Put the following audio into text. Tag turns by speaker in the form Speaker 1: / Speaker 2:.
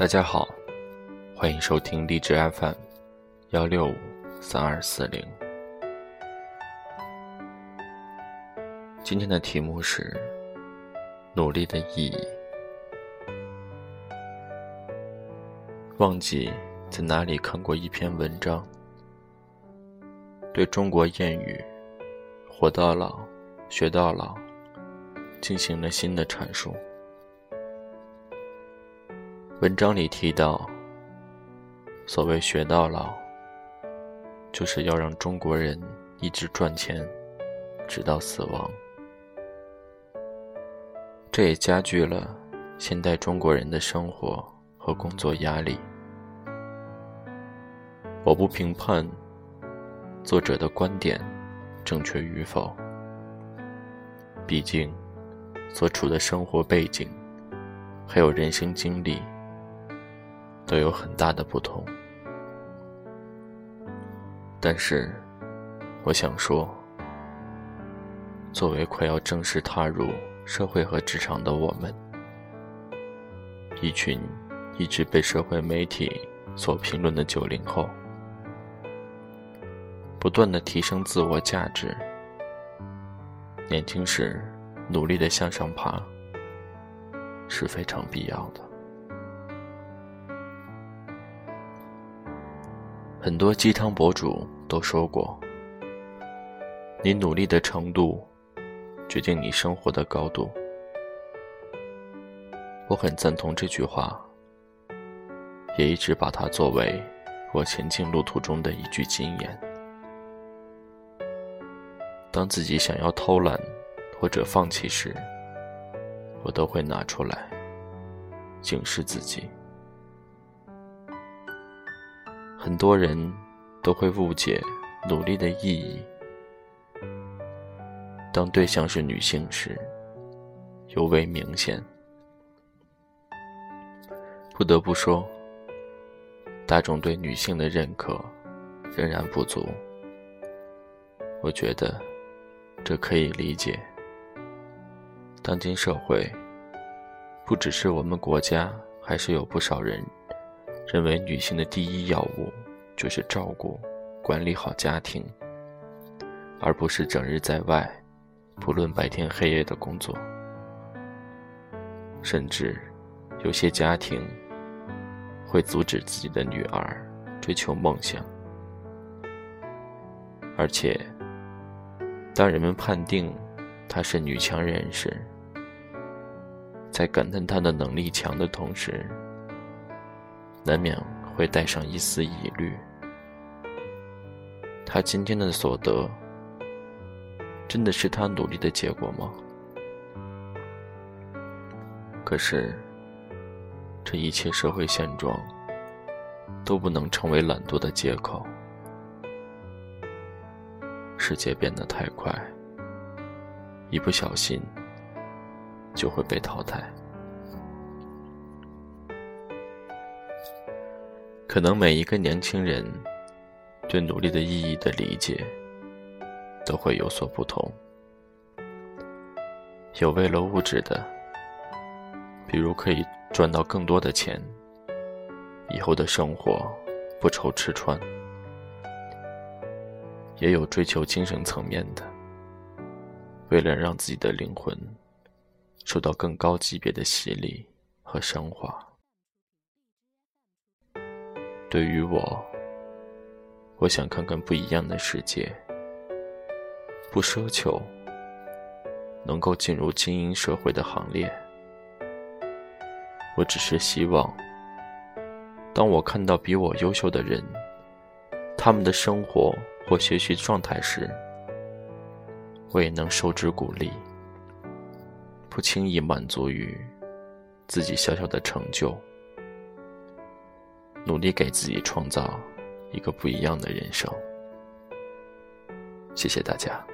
Speaker 1: 大家好，欢迎收听励志 FM 幺六五三二四零。今天的题目是努力的意义。忘记在哪里看过一篇文章，对中国谚语“活到老，学到老”进行了新的阐述。文章里提到，所谓“学到老”，就是要让中国人一直赚钱，直到死亡。这也加剧了现代中国人的生活和工作压力。我不评判作者的观点正确与否，毕竟所处的生活背景还有人生经历。都有很大的不同，但是，我想说，作为快要正式踏入社会和职场的我们，一群一直被社会媒体所评论的九零后，不断的提升自我价值，年轻时努力的向上爬，是非常必要的。很多鸡汤博主都说过：“你努力的程度，决定你生活的高度。”我很赞同这句话，也一直把它作为我前进路途中的一句金言。当自己想要偷懒或者放弃时，我都会拿出来警示自己。很多人都会误解努力的意义。当对象是女性时，尤为明显。不得不说，大众对女性的认可仍然不足。我觉得这可以理解。当今社会，不只是我们国家，还是有不少人。认为女性的第一要务就是照顾、管理好家庭，而不是整日在外，不论白天黑夜的工作。甚至有些家庭会阻止自己的女儿追求梦想，而且当人们判定她是女强人时，在感叹她的能力强的同时。难免会带上一丝疑虑：他今天的所得，真的是他努力的结果吗？可是，这一切社会现状都不能成为懒惰的借口。世界变得太快，一不小心就会被淘汰。可能每一个年轻人对努力的意义的理解都会有所不同。有为了物质的，比如可以赚到更多的钱，以后的生活不愁吃穿；也有追求精神层面的，为了让自己的灵魂受到更高级别的洗礼和升华。对于我，我想看看不一样的世界，不奢求能够进入精英社会的行列。我只是希望，当我看到比我优秀的人，他们的生活或学习状态时，我也能受之鼓励，不轻易满足于自己小小的成就。努力给自己创造一个不一样的人生。谢谢大家。